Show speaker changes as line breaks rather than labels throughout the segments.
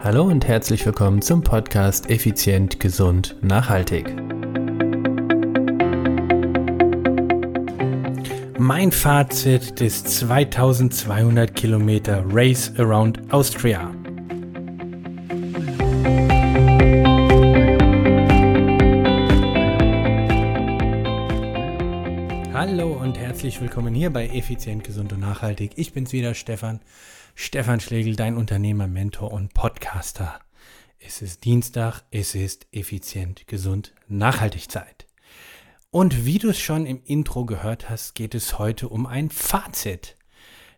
Hallo und herzlich willkommen zum Podcast Effizient, Gesund, Nachhaltig. Mein Fazit des 2200 Kilometer Race Around Austria. Herzlich willkommen hier bei Effizient, Gesund und Nachhaltig. Ich bin's wieder, Stefan. Stefan Schlegel, dein Unternehmer, Mentor und Podcaster. Es ist Dienstag, es ist effizient, gesund, nachhaltig Zeit. Und wie du es schon im Intro gehört hast, geht es heute um ein Fazit.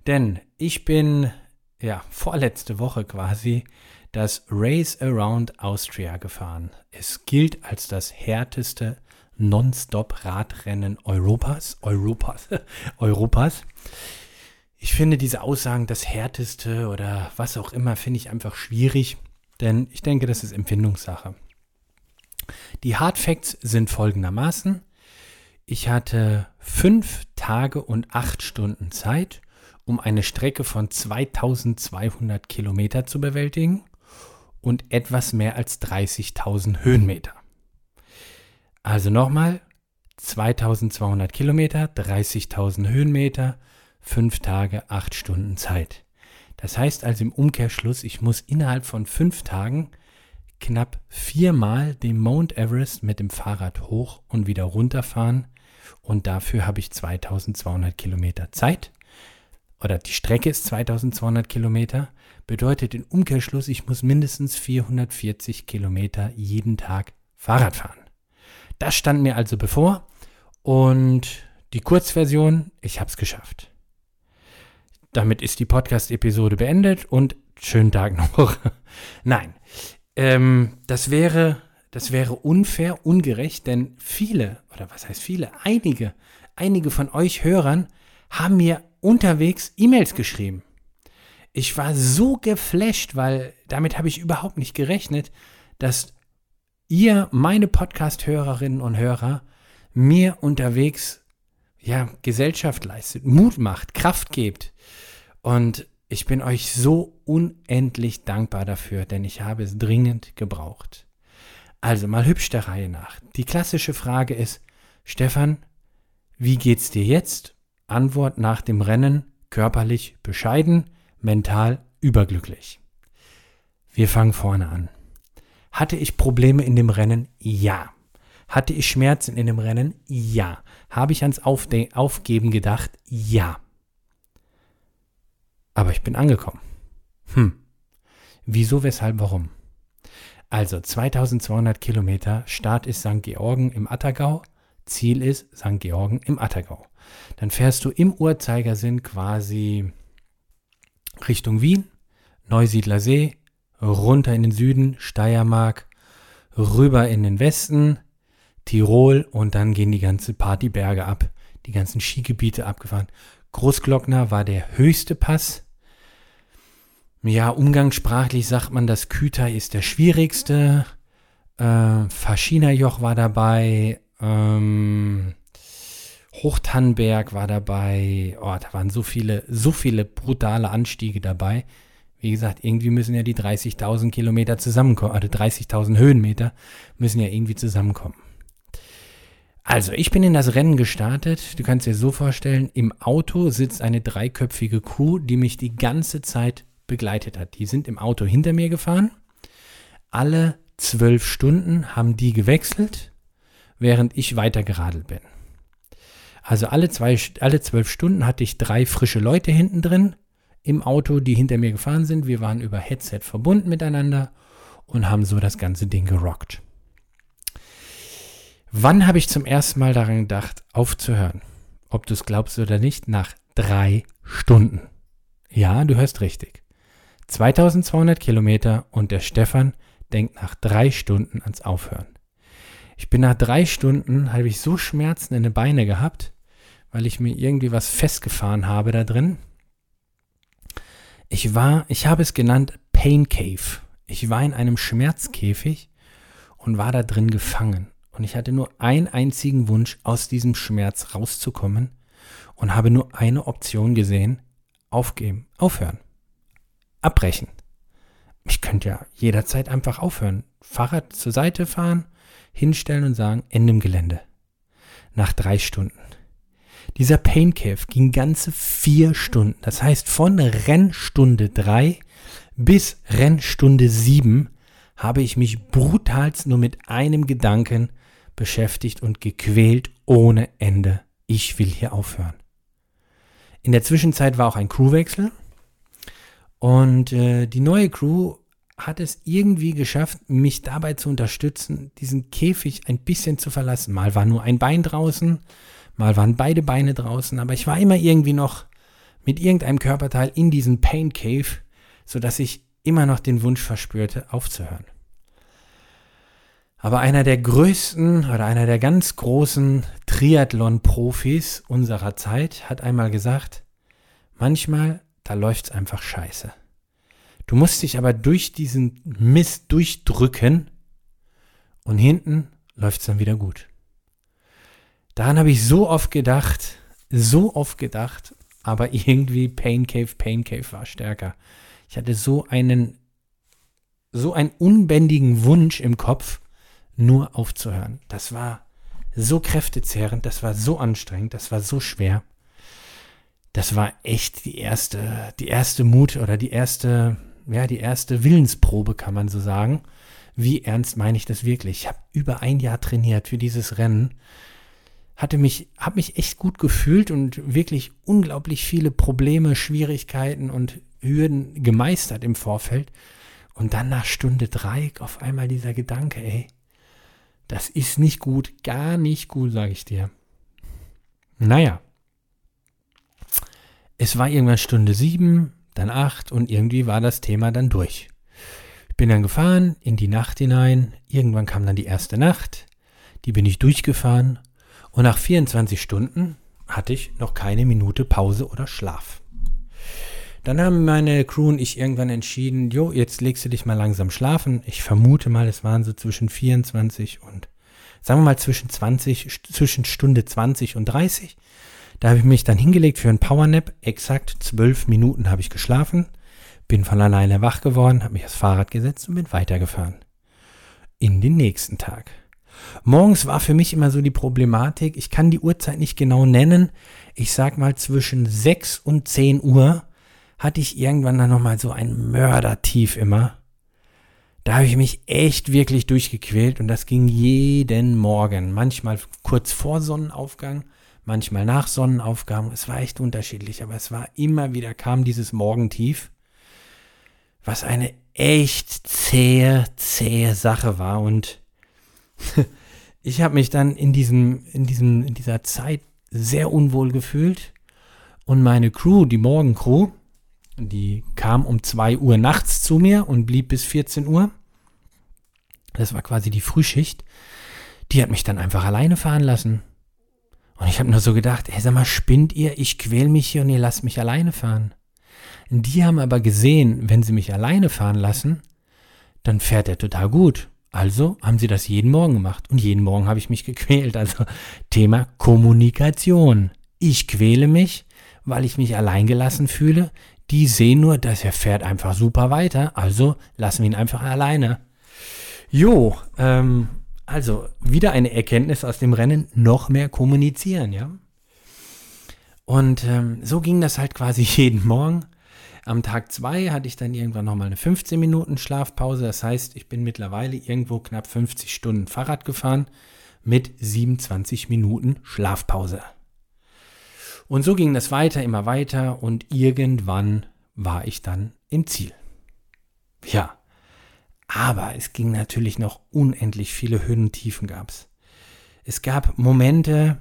Denn ich bin, ja, vorletzte Woche quasi das Race Around Austria gefahren. Es gilt als das härteste Non-Stop-Radrennen Europas. Europas. Europas ich finde diese Aussagen, das Härteste oder was auch immer, finde ich einfach schwierig, denn ich denke, das ist Empfindungssache. Die Hard Facts sind folgendermaßen. Ich hatte fünf Tage und acht Stunden Zeit, um eine Strecke von 2200 Kilometer zu bewältigen und etwas mehr als 30.000 Höhenmeter. Also nochmal, 2200 Kilometer, 30.000 Höhenmeter, fünf Tage, acht Stunden Zeit. Das heißt also im Umkehrschluss, ich muss innerhalb von fünf Tagen knapp viermal den Mount Everest mit dem Fahrrad hoch und wieder runterfahren und dafür habe ich 2200 Kilometer Zeit. Oder die Strecke ist 2200 Kilometer, bedeutet im Umkehrschluss, ich muss mindestens 440 Kilometer jeden Tag Fahrrad fahren. Das stand mir also bevor und die Kurzversion, ich habe es geschafft. Damit ist die Podcast-Episode beendet und schönen Tag noch. Nein, ähm, das wäre, das wäre unfair, ungerecht, denn viele, oder was heißt viele, einige, einige von euch Hörern haben mir unterwegs E-Mails geschrieben. Ich war so geflasht, weil damit habe ich überhaupt nicht gerechnet, dass ihr, meine Podcast-Hörerinnen und Hörer, mir unterwegs ja, Gesellschaft leistet, Mut macht, Kraft gebt. Und ich bin euch so unendlich dankbar dafür, denn ich habe es dringend gebraucht. Also mal hübsch der Reihe nach. Die klassische Frage ist, Stefan, wie geht's dir jetzt? Antwort nach dem Rennen, körperlich bescheiden, mental überglücklich. Wir fangen vorne an. Hatte ich Probleme in dem Rennen? Ja. Hatte ich Schmerzen in dem Rennen? Ja. Habe ich ans Aufde Aufgeben gedacht? Ja. Aber ich bin angekommen. Hm. Wieso, weshalb, warum? Also 2200 Kilometer, Start ist St. Georgen im Attergau, Ziel ist St. Georgen im Attergau. Dann fährst du im Uhrzeigersinn quasi Richtung Wien, Neusiedler See, runter in den Süden, Steiermark, rüber in den Westen, Tirol und dann gehen die ganzen Partyberge ab, die ganzen Skigebiete abgefahren. Großglockner war der höchste Pass. Ja, umgangssprachlich sagt man, das Küter ist der schwierigste. Äh, Faschinerjoch war dabei. Ähm, Hochtannberg war dabei. Oh, da waren so viele, so viele brutale Anstiege dabei. Wie gesagt, irgendwie müssen ja die 30.000 Kilometer zusammenkommen, also 30.000 Höhenmeter müssen ja irgendwie zusammenkommen. Also, ich bin in das Rennen gestartet. Du kannst dir so vorstellen, im Auto sitzt eine dreiköpfige Crew, die mich die ganze Zeit begleitet hat. Die sind im Auto hinter mir gefahren. Alle zwölf Stunden haben die gewechselt, während ich weiter geradelt bin. Also alle, zwei, alle zwölf Stunden hatte ich drei frische Leute hinten drin im Auto, die hinter mir gefahren sind. Wir waren über Headset verbunden miteinander und haben so das ganze Ding gerockt. Wann habe ich zum ersten Mal daran gedacht, aufzuhören? Ob du es glaubst oder nicht, nach drei Stunden. Ja, du hörst richtig. 2200 Kilometer und der Stefan denkt nach drei Stunden ans Aufhören. Ich bin nach drei Stunden, habe ich so Schmerzen in den Beine gehabt, weil ich mir irgendwie was festgefahren habe da drin. Ich war, ich habe es genannt Pain Cave. Ich war in einem Schmerzkäfig und war da drin gefangen. Und ich hatte nur einen einzigen Wunsch, aus diesem Schmerz rauszukommen und habe nur eine Option gesehen, aufgeben, aufhören, abbrechen. ich könnte ja jederzeit einfach aufhören. Fahrrad zur Seite fahren, hinstellen und sagen, Ende im Gelände. Nach drei Stunden. Dieser Pain Cave ging ganze vier Stunden. Das heißt, von Rennstunde drei bis Rennstunde sieben habe ich mich brutalst nur mit einem Gedanken beschäftigt und gequält ohne Ende. Ich will hier aufhören. In der Zwischenzeit war auch ein Crewwechsel. Und äh, die neue Crew hat es irgendwie geschafft, mich dabei zu unterstützen, diesen Käfig ein bisschen zu verlassen. Mal war nur ein Bein draußen, mal waren beide Beine draußen, aber ich war immer irgendwie noch mit irgendeinem Körperteil in diesem Pain Cave, sodass ich immer noch den Wunsch verspürte, aufzuhören. Aber einer der größten oder einer der ganz großen Triathlon-Profis unserer Zeit hat einmal gesagt, manchmal, da läuft es einfach scheiße. Du musst dich aber durch diesen Mist durchdrücken und hinten läuft es dann wieder gut. Daran habe ich so oft gedacht, so oft gedacht, aber irgendwie Pain Cave, Pain Cave war stärker. Ich hatte so einen, so einen unbändigen Wunsch im Kopf, nur aufzuhören. Das war so kräftezehrend, das war so anstrengend, das war so schwer. Das war echt die erste, die erste Mut oder die erste, ja, die erste Willensprobe, kann man so sagen. Wie ernst meine ich das wirklich? Ich habe über ein Jahr trainiert für dieses Rennen, hatte mich, habe mich echt gut gefühlt und wirklich unglaublich viele Probleme, Schwierigkeiten und Hürden gemeistert im Vorfeld. Und dann nach Stunde drei auf einmal dieser Gedanke, ey, das ist nicht gut, gar nicht gut, sage ich dir. Naja. Es war irgendwann Stunde sieben, dann acht und irgendwie war das Thema dann durch. Ich bin dann gefahren in die Nacht hinein. Irgendwann kam dann die erste Nacht. Die bin ich durchgefahren. Und nach 24 Stunden hatte ich noch keine Minute Pause oder Schlaf. Dann haben meine Crew und ich irgendwann entschieden, jo, jetzt legst du dich mal langsam schlafen. Ich vermute mal, es waren so zwischen 24 und, sagen wir mal, zwischen 20, zwischen Stunde 20 und 30. Da habe ich mich dann hingelegt für einen Powernap. Exakt zwölf Minuten habe ich geschlafen, bin von alleine wach geworden, habe mich aufs Fahrrad gesetzt und bin weitergefahren. In den nächsten Tag. Morgens war für mich immer so die Problematik, ich kann die Uhrzeit nicht genau nennen. Ich sag mal zwischen 6 und 10 Uhr hatte ich irgendwann dann nochmal so ein Mördertief immer. Da habe ich mich echt wirklich durchgequält und das ging jeden Morgen. Manchmal kurz vor Sonnenaufgang, manchmal nach Sonnenaufgang. Es war echt unterschiedlich, aber es war immer wieder kam dieses Morgentief, was eine echt zähe, zähe Sache war und ich habe mich dann in diesem, in diesem, in dieser Zeit sehr unwohl gefühlt und meine Crew, die Morgencrew, die kam um 2 Uhr nachts zu mir und blieb bis 14 Uhr. Das war quasi die Frühschicht. Die hat mich dann einfach alleine fahren lassen. Und ich habe nur so gedacht, ey, sag mal, spinnt ihr? Ich quäl mich hier und ihr lasst mich alleine fahren. Die haben aber gesehen, wenn sie mich alleine fahren lassen, dann fährt er total gut. Also haben sie das jeden Morgen gemacht. Und jeden Morgen habe ich mich gequält. Also Thema Kommunikation. Ich quäle mich, weil ich mich alleingelassen fühle die sehen nur, dass er fährt einfach super weiter, also lassen wir ihn einfach alleine. Jo, ähm, also wieder eine Erkenntnis aus dem Rennen, noch mehr kommunizieren, ja. Und ähm, so ging das halt quasi jeden Morgen. Am Tag 2 hatte ich dann irgendwann nochmal eine 15 Minuten Schlafpause. Das heißt, ich bin mittlerweile irgendwo knapp 50 Stunden Fahrrad gefahren mit 27 Minuten Schlafpause. Und so ging das weiter, immer weiter und irgendwann war ich dann im Ziel. Ja, aber es ging natürlich noch unendlich viele Höhen und Tiefen gab's. Es gab Momente,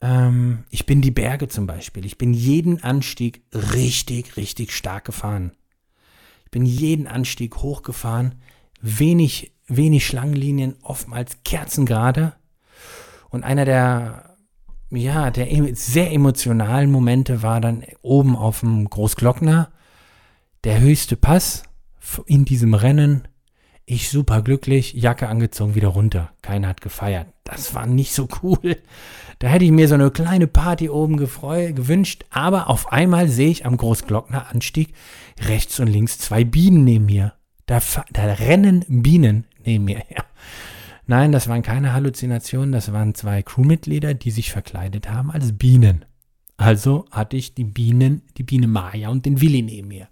ähm, ich bin die Berge zum Beispiel, ich bin jeden Anstieg richtig, richtig stark gefahren. Ich bin jeden Anstieg hochgefahren, wenig, wenig Schlangenlinien, oftmals kerzengerade. Und einer der ja, der sehr emotionalen Momente war dann oben auf dem Großglockner der höchste Pass in diesem Rennen. Ich super glücklich, Jacke angezogen, wieder runter. Keiner hat gefeiert. Das war nicht so cool. Da hätte ich mir so eine kleine Party oben gewünscht, aber auf einmal sehe ich am Großglockner Anstieg rechts und links zwei Bienen neben mir. Da, da rennen Bienen neben mir her. Nein, das waren keine Halluzinationen, das waren zwei Crewmitglieder, die sich verkleidet haben als Bienen. Also hatte ich die Bienen, die Biene Maya und den Willi neben mir.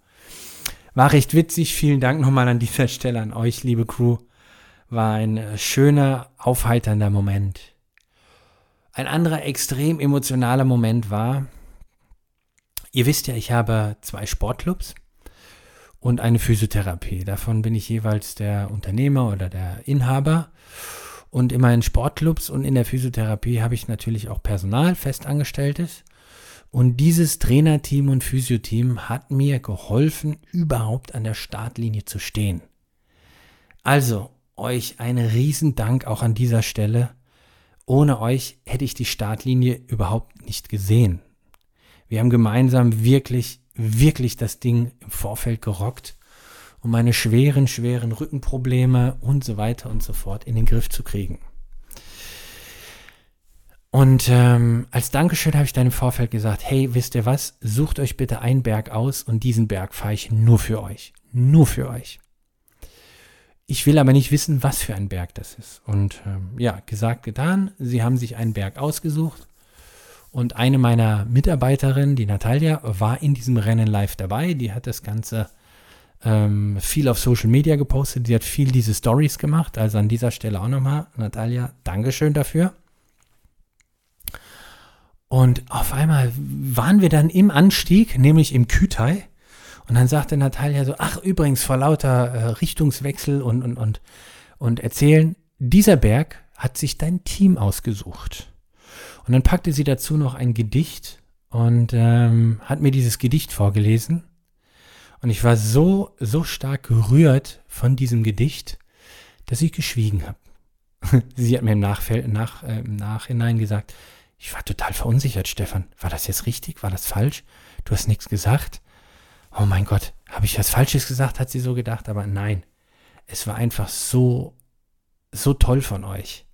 War recht witzig. Vielen Dank nochmal an dieser Stelle an euch, liebe Crew. War ein äh, schöner, aufheiternder Moment. Ein anderer extrem emotionaler Moment war, ihr wisst ja, ich habe zwei Sportclubs und eine Physiotherapie. Davon bin ich jeweils der Unternehmer oder der Inhaber. Und in meinen Sportclubs und in der Physiotherapie habe ich natürlich auch Personal, festangestelltes. Und dieses Trainerteam und Physioteam hat mir geholfen, überhaupt an der Startlinie zu stehen. Also, euch einen riesen Dank auch an dieser Stelle. Ohne euch hätte ich die Startlinie überhaupt nicht gesehen. Wir haben gemeinsam wirklich wirklich das Ding im Vorfeld gerockt, um meine schweren, schweren Rückenprobleme und so weiter und so fort in den Griff zu kriegen. Und ähm, als Dankeschön habe ich dann im Vorfeld gesagt, hey, wisst ihr was, sucht euch bitte einen Berg aus und diesen Berg fahre ich nur für euch. Nur für euch. Ich will aber nicht wissen, was für ein Berg das ist. Und ähm, ja, gesagt, getan. Sie haben sich einen Berg ausgesucht. Und eine meiner Mitarbeiterinnen, die Natalia, war in diesem Rennen live dabei. Die hat das Ganze ähm, viel auf Social Media gepostet. Sie hat viel diese Stories gemacht. Also an dieser Stelle auch nochmal, Natalia, Dankeschön dafür. Und auf einmal waren wir dann im Anstieg, nämlich im Kütai. Und dann sagte Natalia so, ach übrigens, vor lauter äh, Richtungswechsel und, und, und, und erzählen, dieser Berg hat sich dein Team ausgesucht. Und dann packte sie dazu noch ein Gedicht und ähm, hat mir dieses Gedicht vorgelesen. Und ich war so, so stark gerührt von diesem Gedicht, dass ich geschwiegen habe. sie hat mir im, Nachfeld, nach, äh, im Nachhinein gesagt, ich war total verunsichert, Stefan. War das jetzt richtig? War das falsch? Du hast nichts gesagt? Oh mein Gott, habe ich was Falsches gesagt? Hat sie so gedacht, aber nein. Es war einfach so, so toll von euch.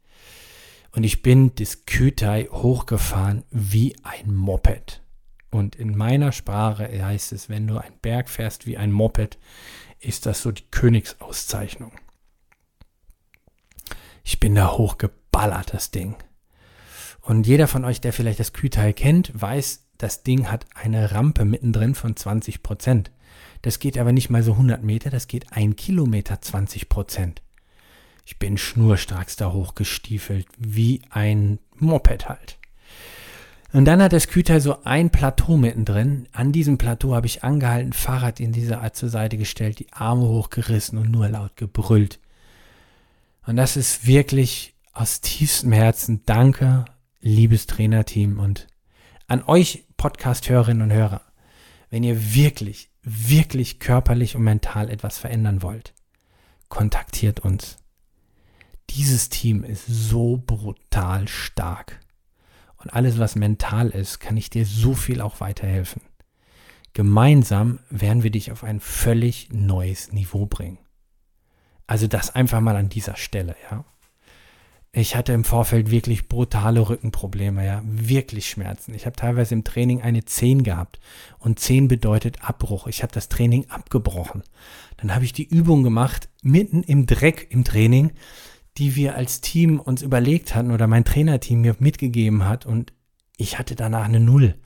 Und ich bin das Kütai hochgefahren wie ein Moped. Und in meiner Sprache heißt es, wenn du einen Berg fährst wie ein Moped, ist das so die Königsauszeichnung. Ich bin da hochgeballert, das Ding. Und jeder von euch, der vielleicht das Kütai kennt, weiß, das Ding hat eine Rampe mittendrin von 20 Prozent. Das geht aber nicht mal so 100 Meter, das geht ein Kilometer 20 Prozent. Ich bin schnurstracks da hochgestiefelt, wie ein Moped halt. Und dann hat das Küter so ein Plateau mittendrin. An diesem Plateau habe ich angehalten, Fahrrad in dieser Art zur Seite gestellt, die Arme hochgerissen und nur laut gebrüllt. Und das ist wirklich aus tiefstem Herzen Danke, liebes Trainerteam und an euch Podcast-Hörerinnen und Hörer. Wenn ihr wirklich, wirklich körperlich und mental etwas verändern wollt, kontaktiert uns dieses Team ist so brutal stark. Und alles, was mental ist, kann ich dir so viel auch weiterhelfen. Gemeinsam werden wir dich auf ein völlig neues Niveau bringen. Also das einfach mal an dieser Stelle, ja. Ich hatte im Vorfeld wirklich brutale Rückenprobleme, ja, wirklich Schmerzen. Ich habe teilweise im Training eine 10 gehabt und 10 bedeutet Abbruch. Ich habe das Training abgebrochen. Dann habe ich die Übung gemacht, mitten im Dreck im Training, die wir als Team uns überlegt hatten oder mein Trainerteam mir mitgegeben hat und ich hatte danach eine Null.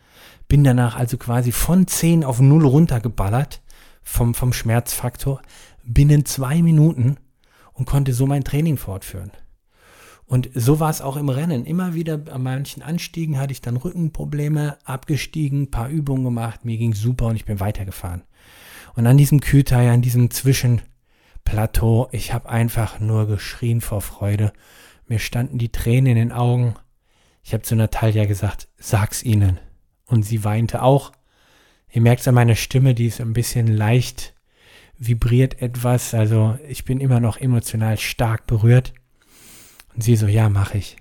Bin danach also quasi von 10 auf Null runtergeballert vom, vom Schmerzfaktor binnen zwei Minuten und konnte so mein Training fortführen. Und so war es auch im Rennen. Immer wieder an manchen Anstiegen hatte ich dann Rückenprobleme, abgestiegen, paar Übungen gemacht, mir ging super und ich bin weitergefahren. Und an diesem Kühlteil, an diesem Zwischen, Plateau. Ich habe einfach nur geschrien vor Freude. Mir standen die Tränen in den Augen. Ich habe zu Natalia gesagt, sag's ihnen. Und sie weinte auch. Ihr merkt es an meiner Stimme, die ist ein bisschen leicht, vibriert etwas. Also ich bin immer noch emotional stark berührt. Und sie so, ja, mache ich.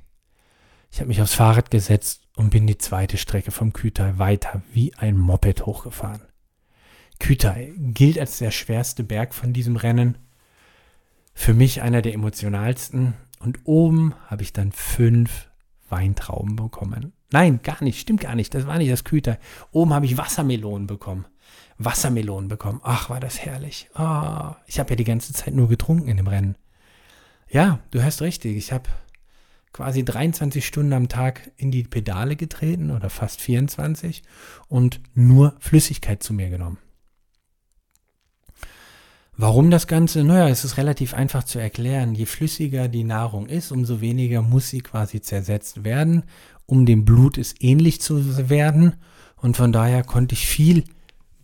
Ich habe mich aufs Fahrrad gesetzt und bin die zweite Strecke vom Kütai weiter wie ein Moped hochgefahren. Kütai gilt als der schwerste Berg von diesem Rennen für mich einer der emotionalsten. Und oben habe ich dann fünf Weintrauben bekommen. Nein, gar nicht, stimmt gar nicht. Das war nicht das Küter. Oben habe ich Wassermelonen bekommen. Wassermelonen bekommen. Ach, war das herrlich. Oh, ich habe ja die ganze Zeit nur getrunken in dem Rennen. Ja, du hast richtig. Ich habe quasi 23 Stunden am Tag in die Pedale getreten oder fast 24 und nur Flüssigkeit zu mir genommen. Warum das Ganze? Naja, es ist relativ einfach zu erklären. Je flüssiger die Nahrung ist, umso weniger muss sie quasi zersetzt werden, um dem Blut es ähnlich zu werden. Und von daher konnte ich viel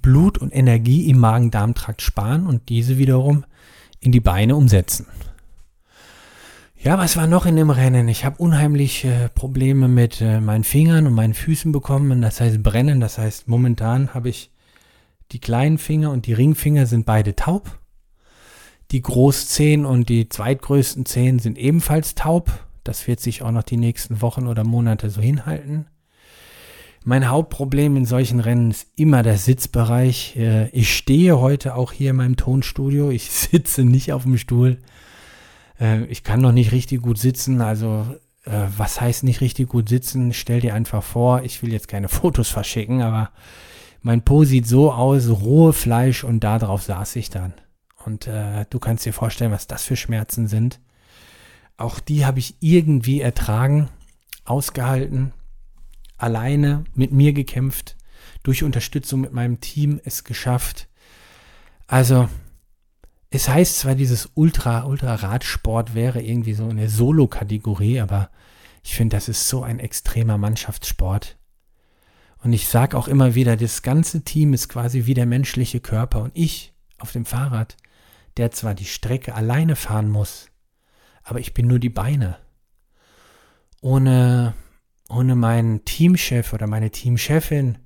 Blut und Energie im Magen-Darm-Trakt sparen und diese wiederum in die Beine umsetzen. Ja, was war noch in dem Rennen? Ich habe unheimlich äh, Probleme mit äh, meinen Fingern und meinen Füßen bekommen. Das heißt brennen. Das heißt, momentan habe ich die kleinen Finger und die Ringfinger sind beide taub. Die Großzehen und die zweitgrößten Zehen sind ebenfalls taub. Das wird sich auch noch die nächsten Wochen oder Monate so hinhalten. Mein Hauptproblem in solchen Rennen ist immer der Sitzbereich. Äh, ich stehe heute auch hier in meinem Tonstudio. Ich sitze nicht auf dem Stuhl. Äh, ich kann noch nicht richtig gut sitzen. Also, äh, was heißt nicht richtig gut sitzen? Stell dir einfach vor, ich will jetzt keine Fotos verschicken, aber mein Po sieht so aus, rohe Fleisch und darauf saß ich dann. Und äh, du kannst dir vorstellen, was das für Schmerzen sind. Auch die habe ich irgendwie ertragen, ausgehalten, alleine mit mir gekämpft, durch Unterstützung mit meinem Team es geschafft. Also es heißt zwar, dieses Ultra, Ultra-Radsport wäre irgendwie so eine Solo-Kategorie, aber ich finde, das ist so ein extremer Mannschaftssport. Und ich sage auch immer wieder, das ganze Team ist quasi wie der menschliche Körper und ich auf dem Fahrrad, der zwar die Strecke alleine fahren muss, aber ich bin nur die Beine. Ohne, ohne meinen Teamchef oder meine Teamchefin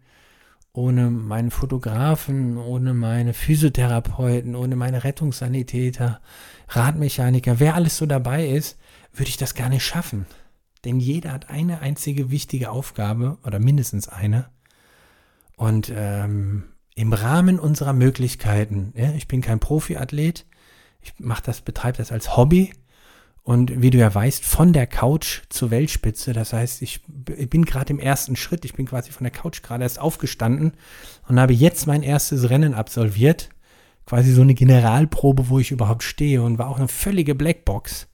ohne meinen Fotografen, ohne meine Physiotherapeuten, ohne meine Rettungssanitäter, Radmechaniker, wer alles so dabei ist, würde ich das gar nicht schaffen. Denn jeder hat eine einzige wichtige Aufgabe oder mindestens eine. Und ähm, im Rahmen unserer Möglichkeiten, ja, ich bin kein Profiathlet, ich mache das, betreibe das als Hobby, und wie du ja weißt, von der Couch zur Weltspitze. Das heißt, ich bin gerade im ersten Schritt. Ich bin quasi von der Couch gerade erst aufgestanden und habe jetzt mein erstes Rennen absolviert. Quasi so eine Generalprobe, wo ich überhaupt stehe und war auch eine völlige Blackbox.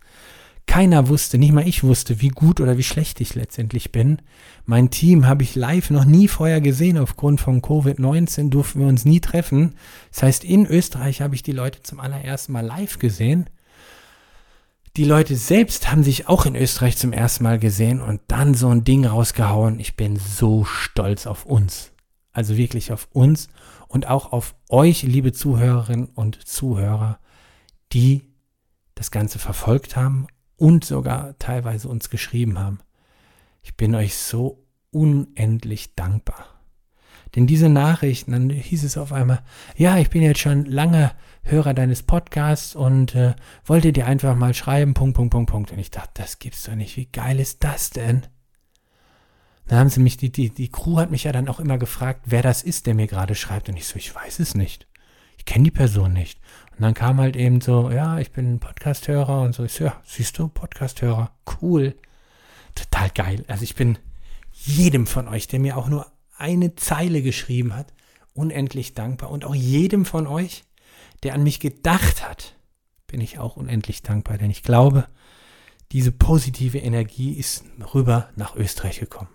Keiner wusste, nicht mal ich wusste, wie gut oder wie schlecht ich letztendlich bin. Mein Team habe ich live noch nie vorher gesehen. Aufgrund von Covid-19 durften wir uns nie treffen. Das heißt, in Österreich habe ich die Leute zum allerersten Mal live gesehen die Leute selbst haben sich auch in Österreich zum ersten Mal gesehen und dann so ein Ding rausgehauen. Ich bin so stolz auf uns. Also wirklich auf uns und auch auf euch, liebe Zuhörerinnen und Zuhörer, die das Ganze verfolgt haben und sogar teilweise uns geschrieben haben. Ich bin euch so unendlich dankbar. Denn diese Nachrichten, dann hieß es auf einmal, ja, ich bin jetzt schon lange Hörer deines Podcasts und äh, wollte dir einfach mal schreiben, Punkt, Punkt, Punkt, Punkt. Und ich dachte, das gibt's doch nicht. Wie geil ist das denn? Dann haben sie mich, die, die, die Crew hat mich ja dann auch immer gefragt, wer das ist, der mir gerade schreibt. Und ich so, ich weiß es nicht. Ich kenne die Person nicht. Und dann kam halt eben so, ja, ich bin Podcasthörer und so. Ich so, ja, siehst du, Podcasthörer, cool. Total geil. Also ich bin jedem von euch, der mir auch nur eine Zeile geschrieben hat, unendlich dankbar. Und auch jedem von euch, der an mich gedacht hat, bin ich auch unendlich dankbar, denn ich glaube, diese positive Energie ist rüber nach Österreich gekommen.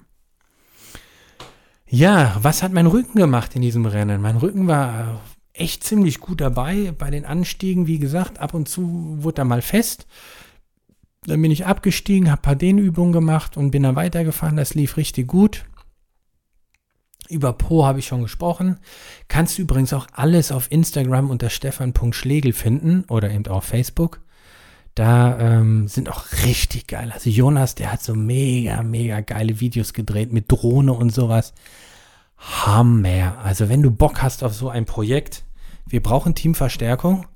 Ja, was hat mein Rücken gemacht in diesem Rennen? Mein Rücken war echt ziemlich gut dabei bei den Anstiegen. Wie gesagt, ab und zu wurde er mal fest. Dann bin ich abgestiegen, habe ein paar Dehnübungen gemacht und bin dann weitergefahren. Das lief richtig gut. Über Po habe ich schon gesprochen. Kannst du übrigens auch alles auf Instagram unter stefan.schlegel finden oder eben auch auf Facebook. Da ähm, sind auch richtig geil. Also Jonas, der hat so mega, mega geile Videos gedreht mit Drohne und sowas. Hammer. Also wenn du Bock hast auf so ein Projekt, wir brauchen Teamverstärkung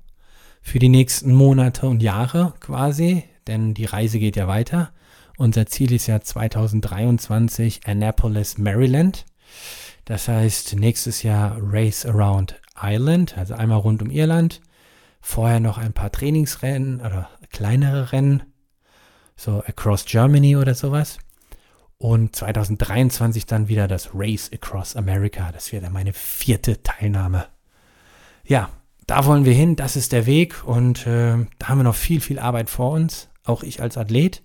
für die nächsten Monate und Jahre quasi, denn die Reise geht ja weiter. Unser Ziel ist ja 2023 Annapolis, Maryland. Das heißt, nächstes Jahr Race Around Ireland, also einmal rund um Irland. Vorher noch ein paar Trainingsrennen oder kleinere Rennen, so Across Germany oder sowas. Und 2023 dann wieder das Race Across America. Das wäre dann meine vierte Teilnahme. Ja, da wollen wir hin, das ist der Weg und äh, da haben wir noch viel, viel Arbeit vor uns, auch ich als Athlet.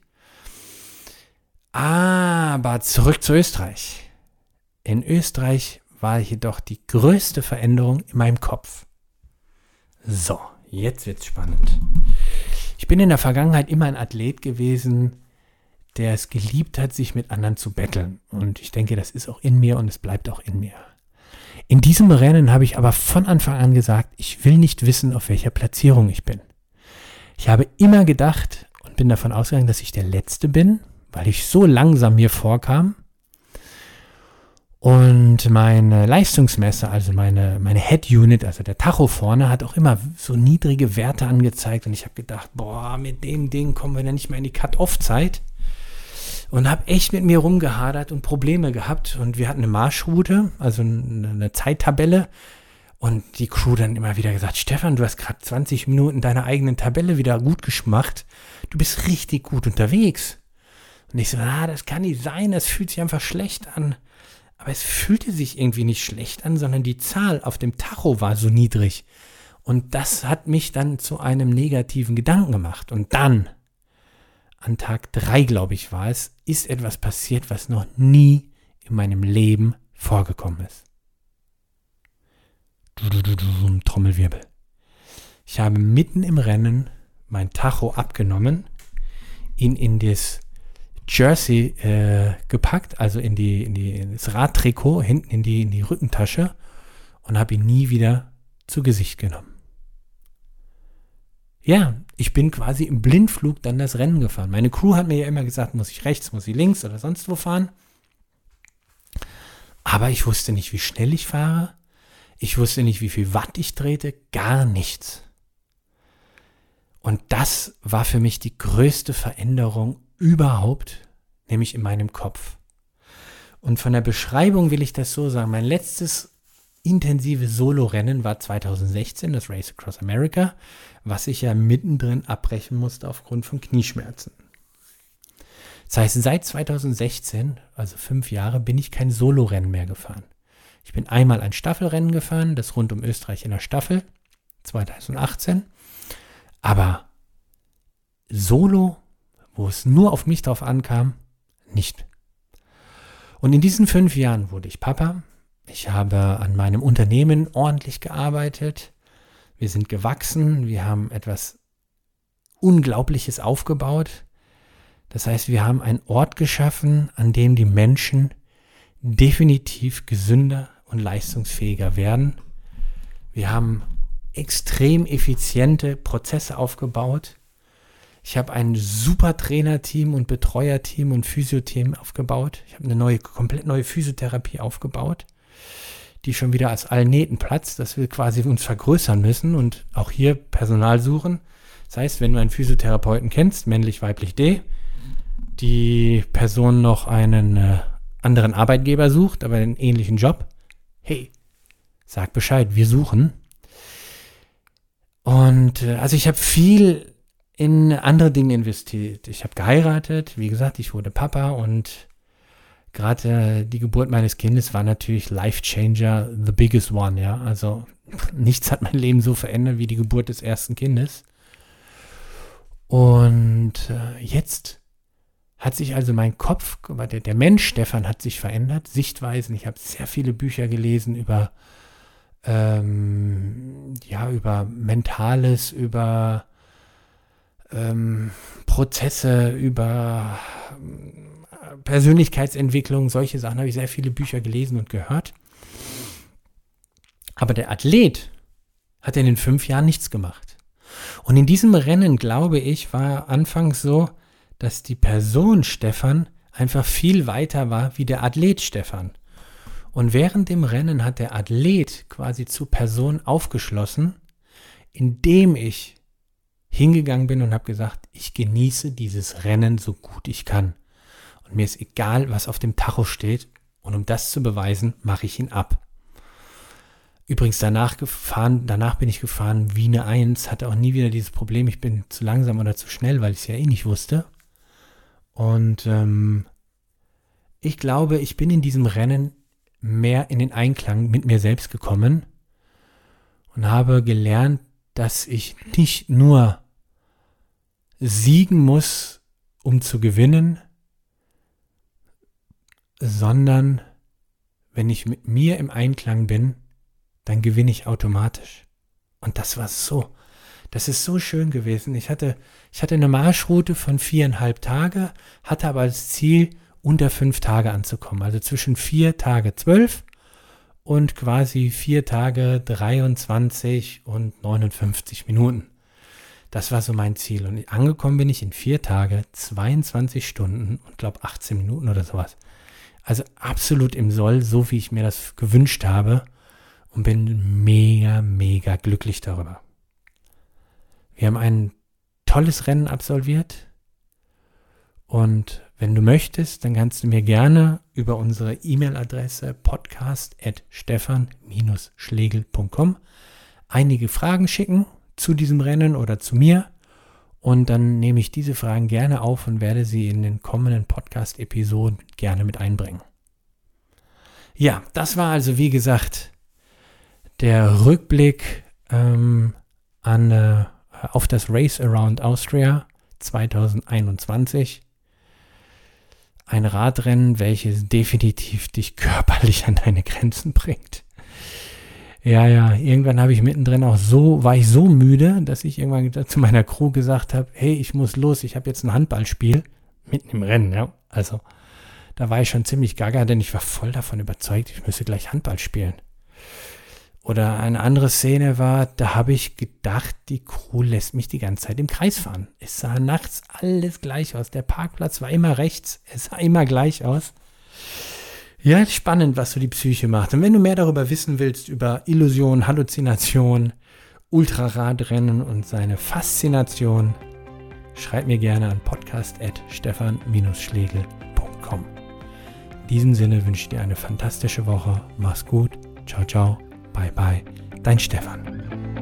Aber zurück zu Österreich. In Österreich war jedoch die größte Veränderung in meinem Kopf. So, jetzt wird's spannend. Ich bin in der Vergangenheit immer ein Athlet gewesen, der es geliebt hat, sich mit anderen zu betteln. Und ich denke, das ist auch in mir und es bleibt auch in mir. In diesem Rennen habe ich aber von Anfang an gesagt, ich will nicht wissen, auf welcher Platzierung ich bin. Ich habe immer gedacht und bin davon ausgegangen, dass ich der Letzte bin, weil ich so langsam mir vorkam. Und meine Leistungsmesser, also meine, meine Head Unit, also der Tacho vorne, hat auch immer so niedrige Werte angezeigt. Und ich habe gedacht, boah, mit dem Ding kommen wir dann nicht mehr in die Cut-Off-Zeit und habe echt mit mir rumgehadert und Probleme gehabt. Und wir hatten eine Marschroute, also eine Zeittabelle. Und die Crew dann immer wieder gesagt, Stefan, du hast gerade 20 Minuten deiner eigenen Tabelle wieder gut geschmacht. Du bist richtig gut unterwegs. Und ich so, ah, das kann nicht sein, das fühlt sich einfach schlecht an. Aber es fühlte sich irgendwie nicht schlecht an, sondern die Zahl auf dem Tacho war so niedrig. Und das hat mich dann zu einem negativen Gedanken gemacht. Und dann an Tag 3, glaube ich, war es, ist etwas passiert, was noch nie in meinem Leben vorgekommen ist. Trommelwirbel. Ich habe mitten im Rennen mein Tacho abgenommen, ihn in das Jersey äh, gepackt, also in, die, in, die, in das Radtrikot, hinten in die, in die Rückentasche und habe ihn nie wieder zu Gesicht genommen. Ja, ich bin quasi im Blindflug dann das Rennen gefahren. Meine Crew hat mir ja immer gesagt, muss ich rechts, muss ich links oder sonst wo fahren. Aber ich wusste nicht, wie schnell ich fahre. Ich wusste nicht, wie viel Watt ich drehte. Gar nichts. Und das war für mich die größte Veränderung überhaupt, nämlich in meinem Kopf. Und von der Beschreibung will ich das so sagen. Mein letztes intensive Solo-Rennen war 2016, das Race Across America was ich ja mittendrin abbrechen musste aufgrund von Knieschmerzen. Das heißt, seit 2016, also fünf Jahre, bin ich kein Solorennen mehr gefahren. Ich bin einmal ein Staffelrennen gefahren, das rund um Österreich in der Staffel, 2018. Aber Solo, wo es nur auf mich drauf ankam, nicht. Und in diesen fünf Jahren wurde ich Papa. Ich habe an meinem Unternehmen ordentlich gearbeitet. Wir sind gewachsen, wir haben etwas Unglaubliches aufgebaut. Das heißt, wir haben einen Ort geschaffen, an dem die Menschen definitiv gesünder und leistungsfähiger werden. Wir haben extrem effiziente Prozesse aufgebaut. Ich habe ein super Trainerteam und Betreuerteam und Physioteam aufgebaut. Ich habe eine neue, komplett neue Physiotherapie aufgebaut die schon wieder als Allnähten platzt, dass wir quasi uns vergrößern müssen und auch hier Personal suchen. Das heißt, wenn du einen Physiotherapeuten kennst, männlich, weiblich D, die Person noch einen äh, anderen Arbeitgeber sucht, aber einen ähnlichen Job, hey, sag Bescheid, wir suchen. Und äh, also ich habe viel in andere Dinge investiert. Ich habe geheiratet, wie gesagt, ich wurde Papa und gerade äh, die Geburt meines Kindes war natürlich Life Changer, the biggest one, ja. Also nichts hat mein Leben so verändert wie die Geburt des ersten Kindes. Und äh, jetzt hat sich also mein Kopf, der, der Mensch Stefan hat sich verändert, Sichtweisen. Ich habe sehr viele Bücher gelesen über ähm, ja über Mentales, über ähm, Prozesse, über Persönlichkeitsentwicklung, solche Sachen habe ich sehr viele Bücher gelesen und gehört. Aber der Athlet hat in den fünf Jahren nichts gemacht. Und in diesem Rennen, glaube ich, war anfangs so, dass die Person Stefan einfach viel weiter war wie der Athlet Stefan. Und während dem Rennen hat der Athlet quasi zur Person aufgeschlossen, indem ich hingegangen bin und habe gesagt, ich genieße dieses Rennen so gut ich kann. Und mir ist egal, was auf dem Tacho steht. Und um das zu beweisen, mache ich ihn ab. übrigens danach gefahren, danach bin ich gefahren wie eine Eins, hatte auch nie wieder dieses Problem, ich bin zu langsam oder zu schnell, weil ich es ja eh nicht wusste. Und ähm, ich glaube, ich bin in diesem Rennen mehr in den Einklang mit mir selbst gekommen und habe gelernt, dass ich nicht nur siegen muss, um zu gewinnen, sondern wenn ich mit mir im Einklang bin, dann gewinne ich automatisch. Und das war so, das ist so schön gewesen. Ich hatte, ich hatte eine Marschroute von viereinhalb Tage, hatte aber als Ziel, unter fünf Tage anzukommen. Also zwischen vier Tage zwölf und quasi vier Tage 23 und 59 Minuten. Das war so mein Ziel. Und angekommen bin ich in vier Tage, 22 Stunden und glaube 18 Minuten oder sowas. Also absolut im Soll, so wie ich mir das gewünscht habe. Und bin mega, mega glücklich darüber. Wir haben ein tolles Rennen absolviert. Und wenn du möchtest, dann kannst du mir gerne über unsere E-Mail-Adresse podcast.stefan-schlegel.com einige Fragen schicken zu diesem Rennen oder zu mir. Und dann nehme ich diese Fragen gerne auf und werde sie in den kommenden Podcast-Episoden gerne mit einbringen. Ja, das war also wie gesagt der Rückblick ähm, an, äh, auf das Race Around Austria 2021 ein Radrennen, welches definitiv dich körperlich an deine Grenzen bringt. Ja, ja, irgendwann habe ich mittendrin auch so, war ich so müde, dass ich irgendwann zu meiner Crew gesagt habe, hey, ich muss los, ich habe jetzt ein Handballspiel mitten im Rennen, ja. Also, da war ich schon ziemlich gaga, denn ich war voll davon überzeugt, ich müsse gleich Handball spielen. Oder eine andere Szene war, da habe ich gedacht, die Crew lässt mich die ganze Zeit im Kreis fahren. Es sah nachts alles gleich aus. Der Parkplatz war immer rechts. Es sah immer gleich aus. Ja, spannend, was so die Psyche macht. Und wenn du mehr darüber wissen willst, über Illusion, Halluzination, Ultraradrennen und seine Faszination, schreib mir gerne an podcast.stefan-schlegel.com. In diesem Sinne wünsche ich dir eine fantastische Woche. Mach's gut. Ciao, ciao. Bye bye, dein Stefan.